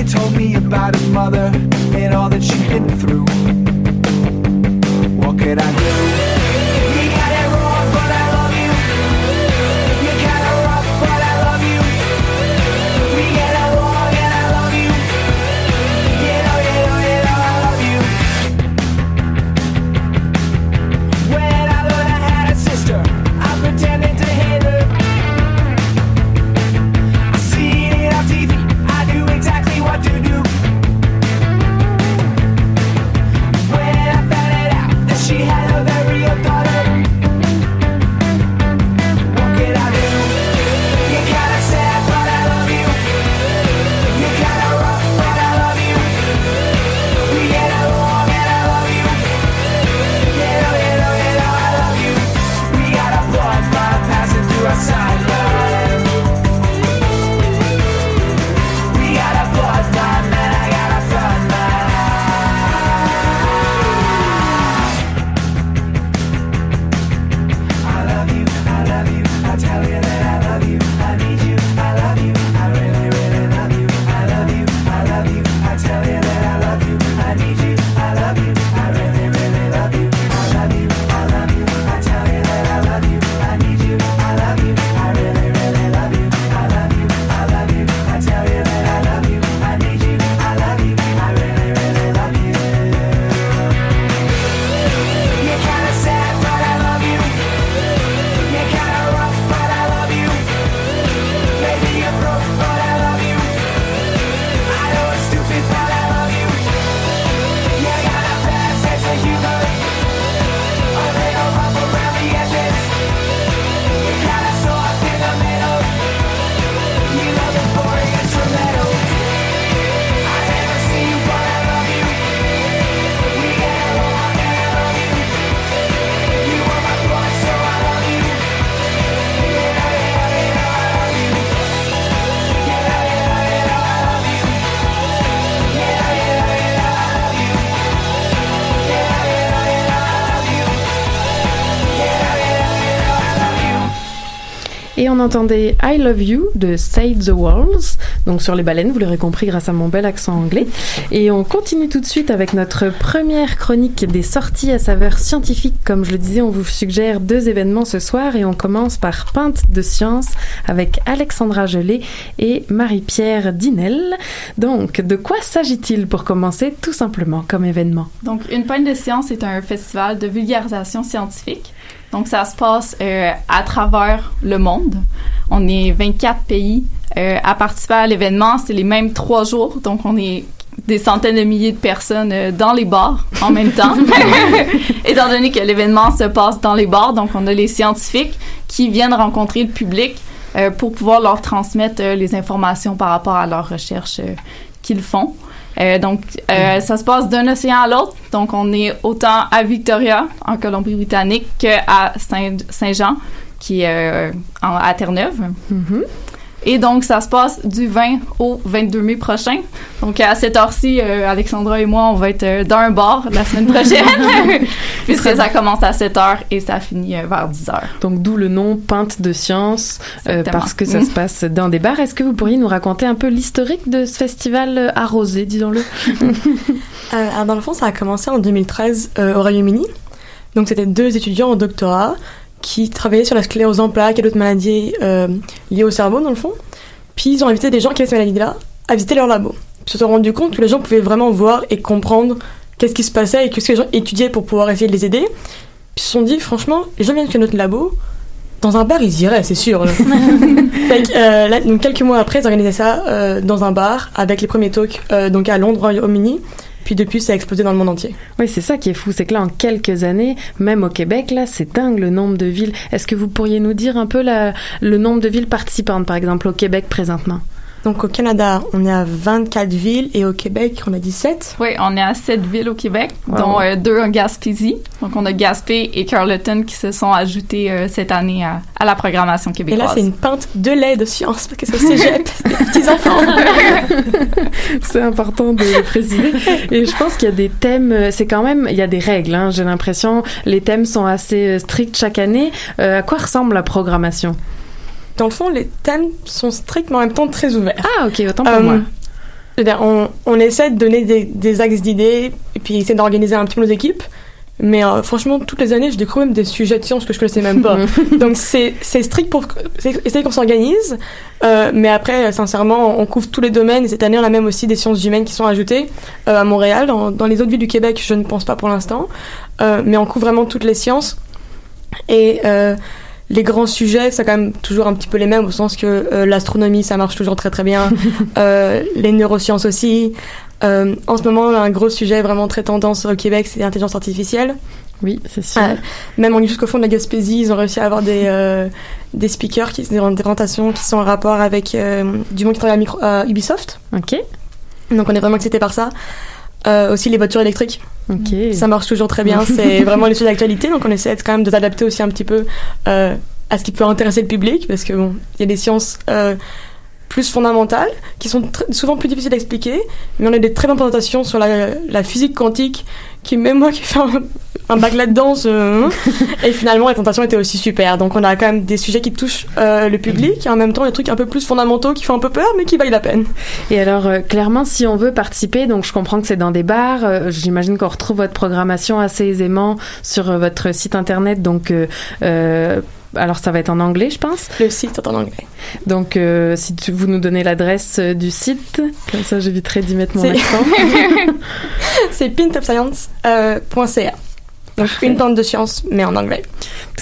You told me about his mother and all that she'd been through, what could I do? Entendait I Love You de Save the Walls, donc sur les baleines, vous l'aurez compris grâce à mon bel accent anglais. Et on continue tout de suite avec notre première chronique des sorties à saveur scientifique. Comme je le disais, on vous suggère deux événements ce soir et on commence par Pinte de science avec Alexandra Gelé et Marie-Pierre Dinel. Donc, de quoi s'agit-il pour commencer tout simplement comme événement? Donc, Une Pointe de Science est un festival de vulgarisation scientifique. Donc, ça se passe euh, à travers le monde. On est 24 pays euh, à participer à l'événement. C'est les mêmes trois jours. Donc, on est des centaines de milliers de personnes euh, dans les bars en même temps. Étant donné que l'événement se passe dans les bars, donc on a les scientifiques qui viennent rencontrer le public euh, pour pouvoir leur transmettre euh, les informations par rapport à leurs recherches euh, qu'ils font. Euh, donc, euh, ça se passe d'un océan à l'autre. Donc, on est autant à Victoria, en Colombie-Britannique, qu'à Saint- Saint-Jean, qui est euh, en- à Terre-Neuve. Et donc, ça se passe du 20 au 22 mai prochain. Donc, à cette heure-ci, euh, Alexandra et moi, on va être euh, dans un bar la semaine prochaine, puisque ça commence à 7 heures et ça finit euh, vers 10 heures. Donc d'où le nom Pinte de science, euh, parce que ça se passe dans des bars. Est-ce que vous pourriez nous raconter un peu l'historique de ce festival arrosé, disons-le? Euh, dans le fond, ça a commencé en 2013 euh, au Royaume-Uni. Donc c'était deux étudiants en doctorat qui travaillaient sur la sclérose en plaques et d'autres maladies euh, liées au cerveau dans le fond. Puis ils ont invité des gens qui avaient ces maladies-là à visiter leur labo. Ils se sont rendus compte que les gens pouvaient vraiment voir et comprendre qu'est-ce qui se passait et qu'est-ce que les gens étudiaient pour pouvoir essayer de les aider. Puis ils se sont dit, franchement, les gens viennent chez notre labo, dans un bar, ils iraient, c'est sûr. Fait que, euh, là, donc, quelques mois après, ils organisaient ça euh, dans un bar avec les premiers talks euh, donc à Londres, au Royaume-Uni. Puis depuis, ça a explosé dans le monde entier. Oui, c'est ça qui est fou, c'est que là, en quelques années, même au Québec, là, c'est dingue le nombre de villes. Est-ce que vous pourriez nous dire un peu le nombre de villes participantes, par exemple, au Québec présentement? Donc au Canada, on est à 24 villes et au Québec, on a 17. Oui, on est à sept villes au Québec, Wow. dont euh, deux en Gaspésie. Donc, on a Gaspé et Carleton qui se sont ajoutés euh, cette année à, à la programmation Et québécoise. là, c'est une pinte de lait de science parce que c'est cégep, c'est des petits enfants. c'est important de le préciser. Et je pense qu'il y a des thèmes, euh, c'est quand même, il y a des règles, hein, j'ai l'impression. Les thèmes sont assez euh, stricts chaque année. Euh, à quoi ressemble la programmation? Dans le fond, les thèmes sont stricts mais en même temps très ouverts. Ah, ok, autant pour Euh, moi. on, on essaie de donner des, des axes d'idées et puis essayer d'organiser un petit peu nos équipes. Mais euh, franchement, toutes les années, je découvre même des sujets de science que je connaissais même pas. Donc c'est c'est strict pour essayer qu'on s'organise. Euh, mais après, sincèrement, on couvre tous les domaines. Et cette année, on a même aussi des sciences humaines qui sont ajoutées euh, à Montréal. Dans, dans les autres villes du Québec, je ne pense pas pour l'instant. Euh, mais on couvre vraiment toutes les sciences. Et les grands sujets, c'est quand même toujours un petit peu les mêmes, au sens que euh, l'astronomie, ça marche toujours très très bien. Euh, les neurosciences aussi. Euh, en ce moment, un gros sujet vraiment très tendance au Québec, c'est l'intelligence artificielle. Oui, c'est sûr. Même est jusqu'au fond de la Gaspésie, ils ont réussi à avoir des, des speakers, qui, des présentations qui sont en rapport avec du monde qui travaille à, micro- à Ubisoft. Ok. Donc on est vraiment excités par ça. Euh, aussi les voitures électriques. Ok. Ça marche toujours très bien. C'est vraiment les sujets d'actualité. Donc on essaie quand même de s'adapter aussi un petit peu euh, à ce qui peut intéresser le public. Parce que bon, il y a des sciences euh, plus fondamentales qui sont souvent plus difficiles à expliquer. Mais on a des très bonnes présentations sur la, la physique quantique qui, même moi qui fais un, un bac là-dedans, se- et finalement la présentation était aussi super. Donc on a quand même des sujets qui touchent euh, le public et en même temps des trucs un peu plus fondamentaux qui font un peu peur mais qui valent la peine. Et alors, euh, clairement, si on veut participer, donc je comprends que c'est dans des bars, euh, j'imagine qu'on retrouve votre programmation assez aisément sur votre site internet, donc... euh, euh, alors ça va être en anglais, je pense. Le site est en anglais. Donc euh, si tu, vous nous donnez l'adresse euh, du site, comme ça j'éviterai d'y mettre mon C'est- accent. c'est pintopscience.ca. Donc une plante de science, mais en anglais.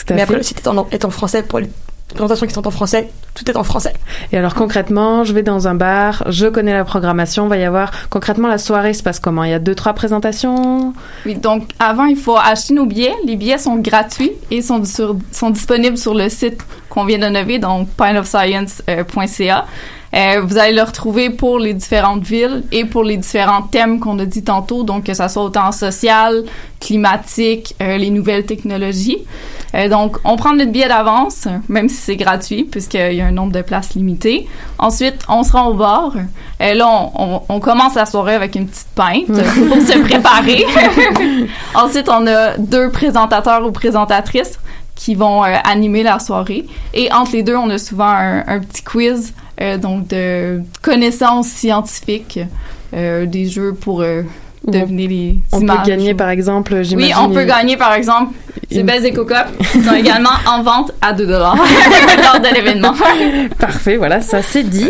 à mais après, le site est en, est en français pour les présentations qui sont en français. Tout est en français. Et alors concrètement, je vais dans un bar, je connais la programmation, va y avoir concrètement la soirée se passe comment? Il y a deux trois présentations? Oui, donc avant, il faut acheter nos billets. Les billets sont gratuits et sont, sur- sont disponibles sur le site qu'on vient de nommer, donc pineofscience.ca. Euh, vous allez le retrouver pour les différentes villes et pour les différents thèmes qu'on a dit tantôt, donc que ça soit autant social, climatique, euh, les nouvelles technologies. Euh, donc, on prend notre billet d'avance, même si c'est gratuit, puisqu'il y a un nombre de places limité. Ensuite, on se rend au bar. Et là, on, on- on commence la soirée avec une petite pinte pour se préparer. Ensuite, on a deux présentateurs ou présentatrices qui vont animer la soirée. Et entre les deux, on a souvent un, un petit quiz, donc de connaissances scientifiques, euh, des jeux pour euh, deviner les On images. peut gagner par exemple, Oui, j'imagine. on peut gagner par exemple ces Une- belles éco-cups qui sont également en vente à 2 dollars lors de l'événement. Parfait, voilà, ça c'est dit.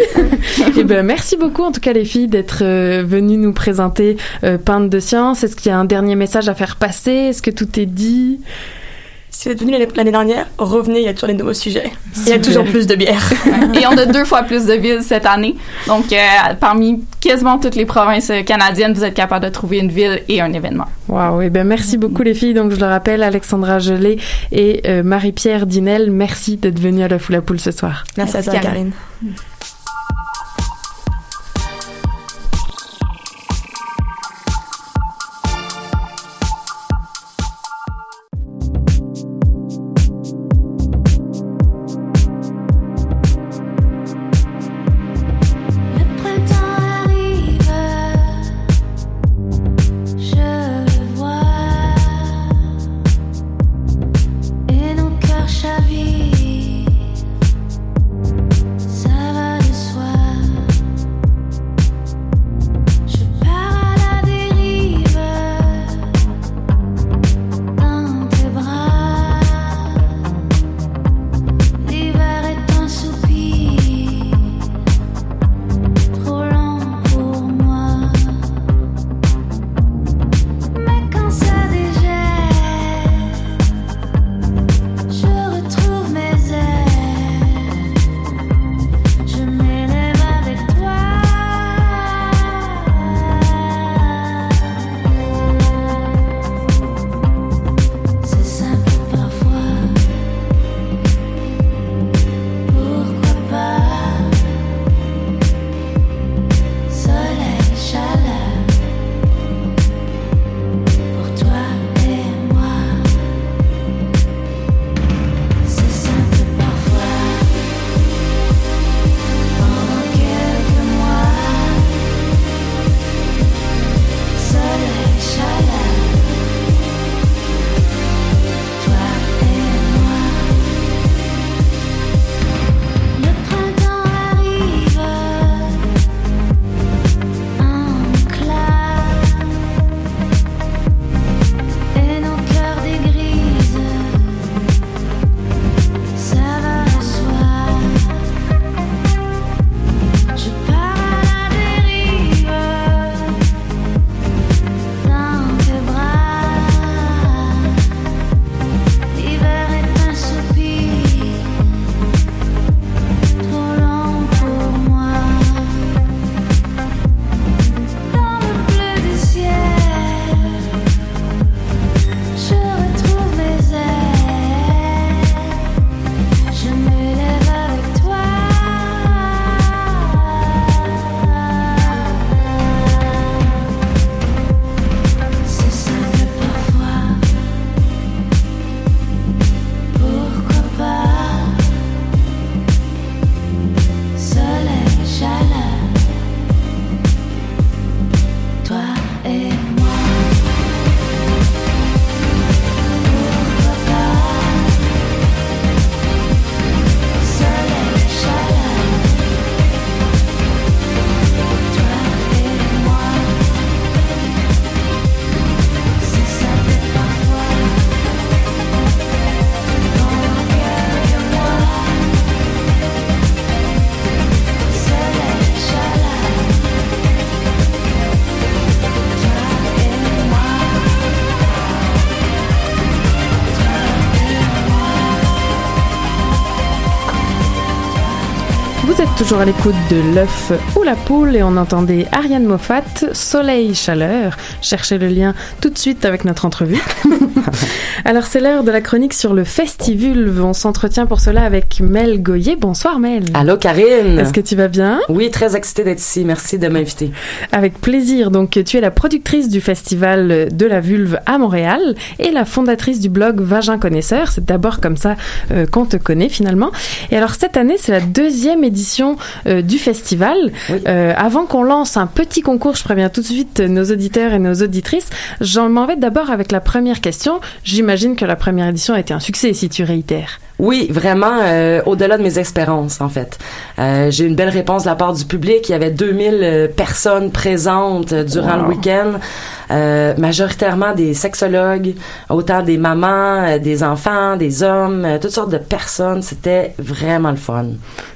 Et ben merci beaucoup en tout cas les filles d'être euh, venues nous présenter euh, Peintre de science. Est-ce qu'il y a un dernier message à faire passer? Est-ce que tout est dit? Si vous êtes venu l'année- l'année dernière, revenez, il y a toujours des nouveaux sujets. Il y a toujours plus de bière. Et on a deux fois plus de villes cette année. Donc, euh, parmi quasiment toutes les provinces canadiennes, vous êtes capable de trouver une ville et un événement. Waouh, et ben merci beaucoup les filles. Donc je le rappelle, Alexandra Gelé et euh, Marie-Pierre Dinel, merci d'être venues à la Foule à Poule ce soir. Merci à toi, Karine. Toujours à l'écoute de l'œuf ou la poule et on entendait Ariane Moffat, Soleil, Chaleur. Cherchez le lien tout de suite avec notre entrevue. Alors c'est l'heure de la chronique sur le Festivulve. On s'entretient pour cela avec Mel Goyer. Bonsoir Mel. Allô Karine. Est-ce que tu vas bien? Oui, très excitée d'être ici. Merci de m'inviter. Avec plaisir. Donc, tu es la productrice du festival de la vulve à Montréal et la fondatrice du blog Vagin Connaisseur. C'est d'abord comme ça euh, qu'on te connaît finalement. Et alors, cette année, c'est la deuxième édition édition euh, du festival. Euh, avant qu'on lance un petit concours, je préviens tout de suite nos auditeurs et nos auditrices. J'en m'en vais d'abord avec la première question. J'imagine que la première édition a été un succès si tu réitères. Oui, vraiment, euh, au-delà de mes espérances, en fait. Euh, j'ai eu une belle réponse de la part du public. Il y avait 2000 euh, personnes présentes durant Wow. le week-end, majoritairement des sexologues, autant des mamans, des enfants, des hommes, toutes sortes de personnes. C'était vraiment le fun.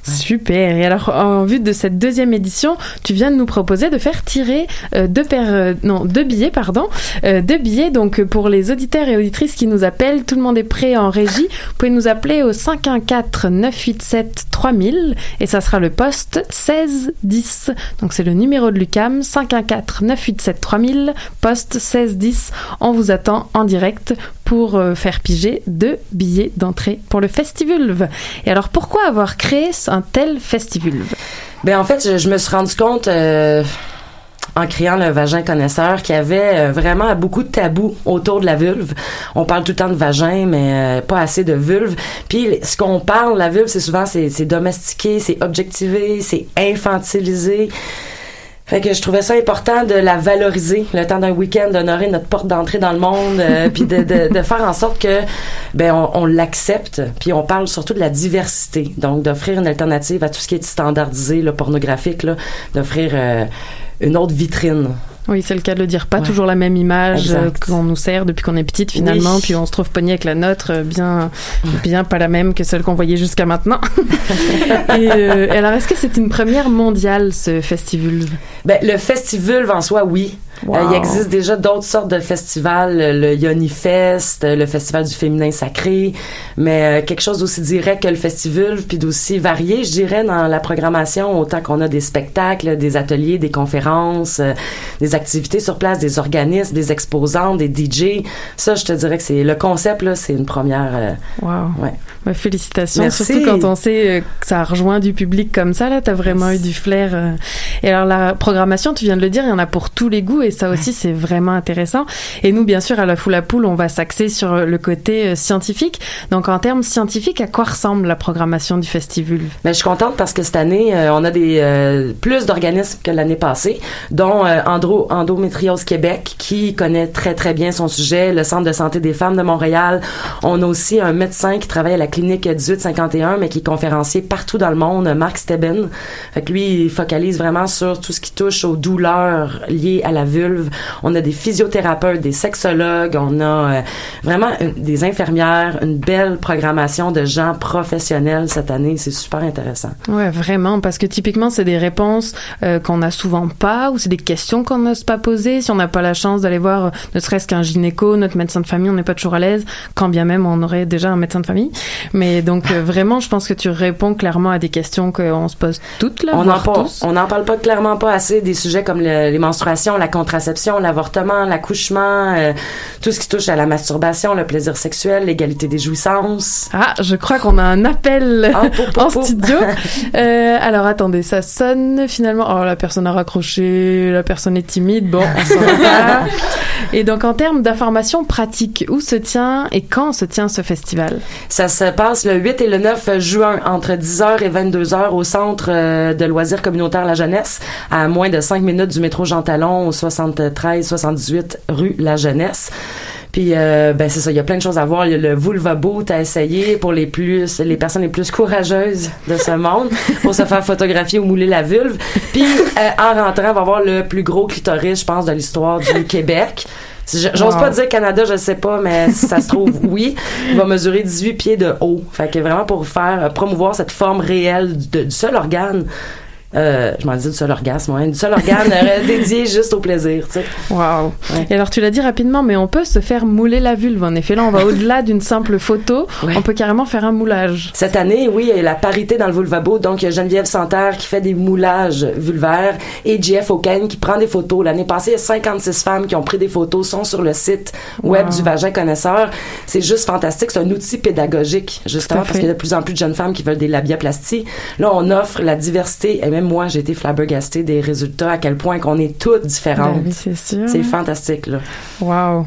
Super. Et alors, en vue de cette deuxième édition, tu viens de nous proposer de faire tirer deux paires, non, deux billets, pardon, deux billets. Donc, pour les auditeurs et auditrices qui nous appellent, tout le monde est prêt en régie. Vous pouvez nous appeler au 514 987 3000 et ça sera le poste 1610. Donc, c'est le numéro de Lucam 514 987 3000, poste 1610. On vous attend en direct pour euh, faire piger deux billets d'entrée pour le Festivulve. Et alors, pourquoi avoir créé un tel Festivulve? Ben en fait, je, je me suis rendu compte euh, en créant le vagin connaisseur qu'il y avait euh, vraiment beaucoup de tabous autour de la vulve. On parle tout le temps de vagin, mais euh, pas assez de vulve. Puis ce qu'on parle, la vulve, c'est souvent c'est domestiqué, c'est objectivé, c'est infantilisé. Fait que je trouvais ça important de la valoriser le temps d'un week-end, d'honorer notre porte d'entrée dans le monde, euh, puis de, de, de faire en sorte que ben on, on l'accepte, puis on parle surtout de la diversité, donc d'offrir une alternative à tout ce qui est standardisé, le pornographique, là, d'offrir euh, une autre vitrine. Oui, c'est le cas de le dire. Pas toujours la même image euh, qu'on nous sert depuis qu'on est petite finalement, Oui. puis on se trouve pogné avec la nôtre, euh, bien, bien pas la même que celle qu'on voyait jusqu'à maintenant. et euh, alors, est-ce que c'est une première mondiale ce Festivulve Ben, le festival en soi, oui. Wow. Euh, il existe déjà d'autres sortes de festivals, euh, le Yoni Fest, euh, le Festival du féminin sacré, mais euh, quelque chose d'aussi direct que le festival, puis d'aussi varié, je dirais, dans la programmation, autant qu'on a des spectacles, des ateliers, des conférences, euh, des activités sur place, des organismes, des exposants, des DJ. Ça, je te dirais que c'est le concept, là, c'est une première. euh, Wow. ouais. Bah, félicitations, Merci. surtout quand on sait euh, que ça a rejoint du public comme ça. Là, t'as vraiment eu du flair. euh. Et alors la programmation, tu viens de le dire, il y en a pour tous les goûts et ça aussi c'est vraiment intéressant. Et nous, bien sûr, à la foule à poule, on va s'axer sur euh, le côté scientifique. Donc en termes scientifiques, à quoi ressemble la programmation du Festivulve Mais je suis contente parce que cette année, on a des euh, plus d'organismes que l'année passée, dont euh, Andro, Endométriose Québec, qui connaît très très bien son sujet, le Centre de santé des femmes de Montréal. On a aussi un médecin qui travaille à la clinique 1851, mais qui est conférencier partout dans le monde, Marc Steben. Fait que lui, il focalise vraiment sur tout ce qui touche aux douleurs liées à la vulve. On a des physiothérapeutes, des sexologues, on a euh, vraiment des infirmières, une belle programmation de gens professionnels cette année. C'est super intéressant. Ouais, vraiment, parce que typiquement, c'est des réponses euh, qu'on n'a souvent pas, ou c'est des questions qu'on n'ose pas poser. Si on n'a pas la chance d'aller voir, euh, ne serait-ce qu'un gynéco, notre médecin de famille, on n'est pas toujours à l'aise, quand bien même on aurait déjà un médecin de famille. Mais donc, euh, vraiment, je pense que tu réponds clairement à des questions qu'on se pose toutes, là, on n'en parle, on parle pas clairement pas assez des sujets comme le- les menstruations, la contraception, l'avortement, l'accouchement, euh, tout ce qui touche à la masturbation, le plaisir sexuel, l'égalité des jouissances. Ah, je crois qu'on a un appel Ah, en studio. Euh, alors attendez, ça sonne finalement. Oh, la personne a raccroché, la personne est timide. Bon, on s'en va. Et donc en termes d'informations pratiques, où se tient et quand se tient ce festival? Ça se passe le 8 et le 9 juin entre 10h et 22h au centre euh, de loisirs communautaires La Jeunesse, à moins de 5 minutes du métro Jean Talon au 73-78 rue La Jeunesse. Puis euh, ben c'est ça, il y a plein de choses à voir. Il y a le vulva boot à essayer pour les plus les personnes les plus courageuses de ce monde pour se faire photographier ou mouler la vulve. Puis euh, en rentrant, on va voir le plus gros clitoris, je pense, de l'histoire du Québec. J'ose Wow. pas dire Canada, je sais pas, mais si ça se trouve, oui. Il va mesurer 18 pieds de haut. Fait que vraiment pour faire, euh, promouvoir cette forme réelle de- du seul organe. Euh, je m'en dis du seul orgasme, ouais, du seul organe euh, dédié juste au plaisir, tu sais. Waouh Et alors tu l'as dit rapidement, mais on peut se faire mouler la vulve. En effet, là, on va au-delà d'une simple photo. On peut carrément faire un moulage. Cette année, oui, il y a la parité dans le vulvabo. Donc, il y a Geneviève Santerre qui fait des moulages vulvaires et JF O'Kane qui prend des photos. L'année passée, il y a 56 femmes qui ont pris des photos, sont sur le site web Wow. du vagin connaisseur. C'est juste fantastique. C'est un outil pédagogique, justement, parce qu'il y a de plus en plus de jeunes femmes qui veulent des labiaplasties. Là, on offre la diversité et même même moi, j'ai été flabbergastée des résultats, à quel point qu'on est toutes différentes. Ben oui, c'est sûr. C'est fantastique, là. Waouh.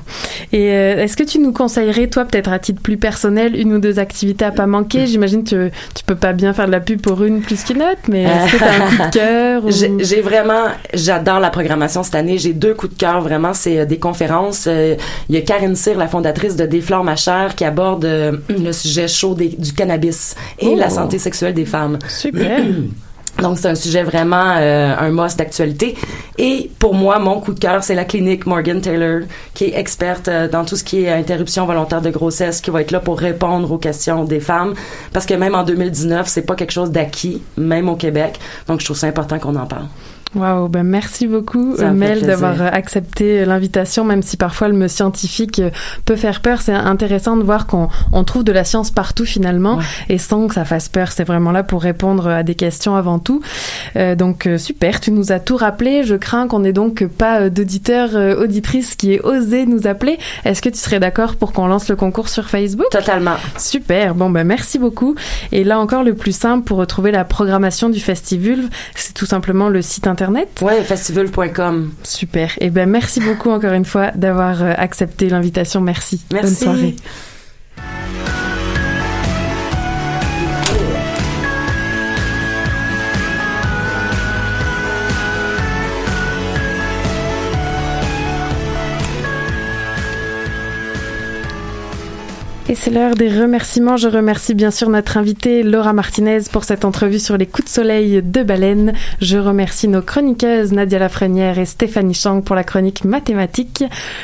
Et euh, est-ce que tu nous conseillerais, toi, peut-être à titre plus personnel, une ou deux activités à pas manquer? J'imagine que tu peux pas bien faire de la pub pour une plus qu'une autre, mais est-ce que tu as un coup de cœur ou- J'ai vraiment, j'adore la programmation cette année. J'ai deux coups de cœur vraiment. C'est euh, des conférences. Euh, Il y a Karine Cyr, la fondatrice de Déflore ma chair, qui aborde euh, le sujet chaud des- du cannabis et Oh. la santé sexuelle des femmes. Super. Donc c'est un sujet vraiment euh, un must d'actualité. Et pour moi, mon coup de cœur, c'est la clinique Morgan Taylor, qui est experte euh, dans tout ce qui est interruption volontaire de grossesse, qui va être là pour répondre aux questions des femmes. Parce que même en 2019, c'est pas quelque chose d'acquis, même au Québec. Donc je trouve ça important qu'on en parle. Waouh, ben merci beaucoup Mel d'avoir euh, accepté euh, l'invitation, même si parfois le mot scientifique euh, peut faire peur. C'est intéressant de voir qu'on on trouve de la science partout finalement et sans que ça fasse peur. C'est vraiment là pour répondre à des questions avant tout. Euh, donc super, tu nous as tout rappelé. Je crains qu'on ait donc pas d'auditeurs, euh, auditrices qui aient osé nous appeler. Est-ce que tu serais d'accord pour qu'on lance le concours sur Facebook? Totalement. Super. Bon ben merci beaucoup. Et là encore le plus simple pour retrouver la programmation du festival, c'est tout simplement le site internet. Ouais, festival.com. Super. Et ben merci beaucoup encore une fois d'avoir euh, accepté l'invitation. Merci. Merci. Bonne soirée. Et c'est l'heure des remerciements. Je remercie bien sûr notre invitée Laura Martinez pour cette entrevue sur les coups de soleil de baleine. Je remercie nos chroniqueuses Nadia Lafrenière et Stéphanie Chang pour la chronique mathématique.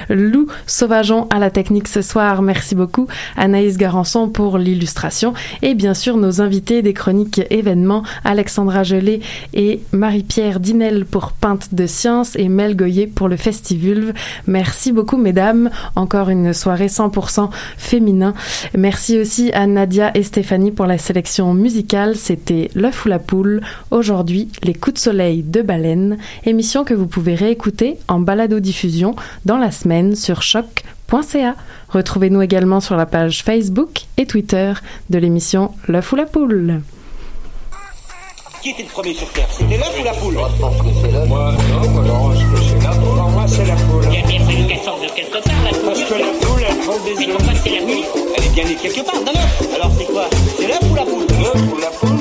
Lou Sauvageon à la technique ce soir. Merci beaucoup. Anaïs Garançon pour l'illustration. Et bien sûr nos invités des chroniques événements Alexandra Gelé et Marie-Pierre Dinel pour Peinte de Science et Mel Goyer pour le Festivulve. Merci beaucoup mesdames. Encore une soirée 100% féminin. Merci aussi à Nadia et Stéphanie pour la sélection musicale. C'était L'œuf ou la poule. Aujourd'hui, les coups de soleil de baleine. Émission que vous pouvez réécouter en balado-diffusion dans la semaine sur choc.ca. Retrouvez-nous également sur la page Facebook et Twitter de l'émission L'œuf ou la poule. Qui était le premier sur Terre? C'était l'œuf ou la poule? Moi, je pense que c'est l'œuf. Moi, non, moi, je pense que c'est la poule. C'est la poule. Il y a bien fallu qu'elle sorte de quelque part, la poule. Parce que la poule, elle prend des Mais œufs. pourquoi c'est la nuit Elle est bien née quelque part. Alors c'est quoi? C'est l'œuf ou la poule? L'œuf ou la poule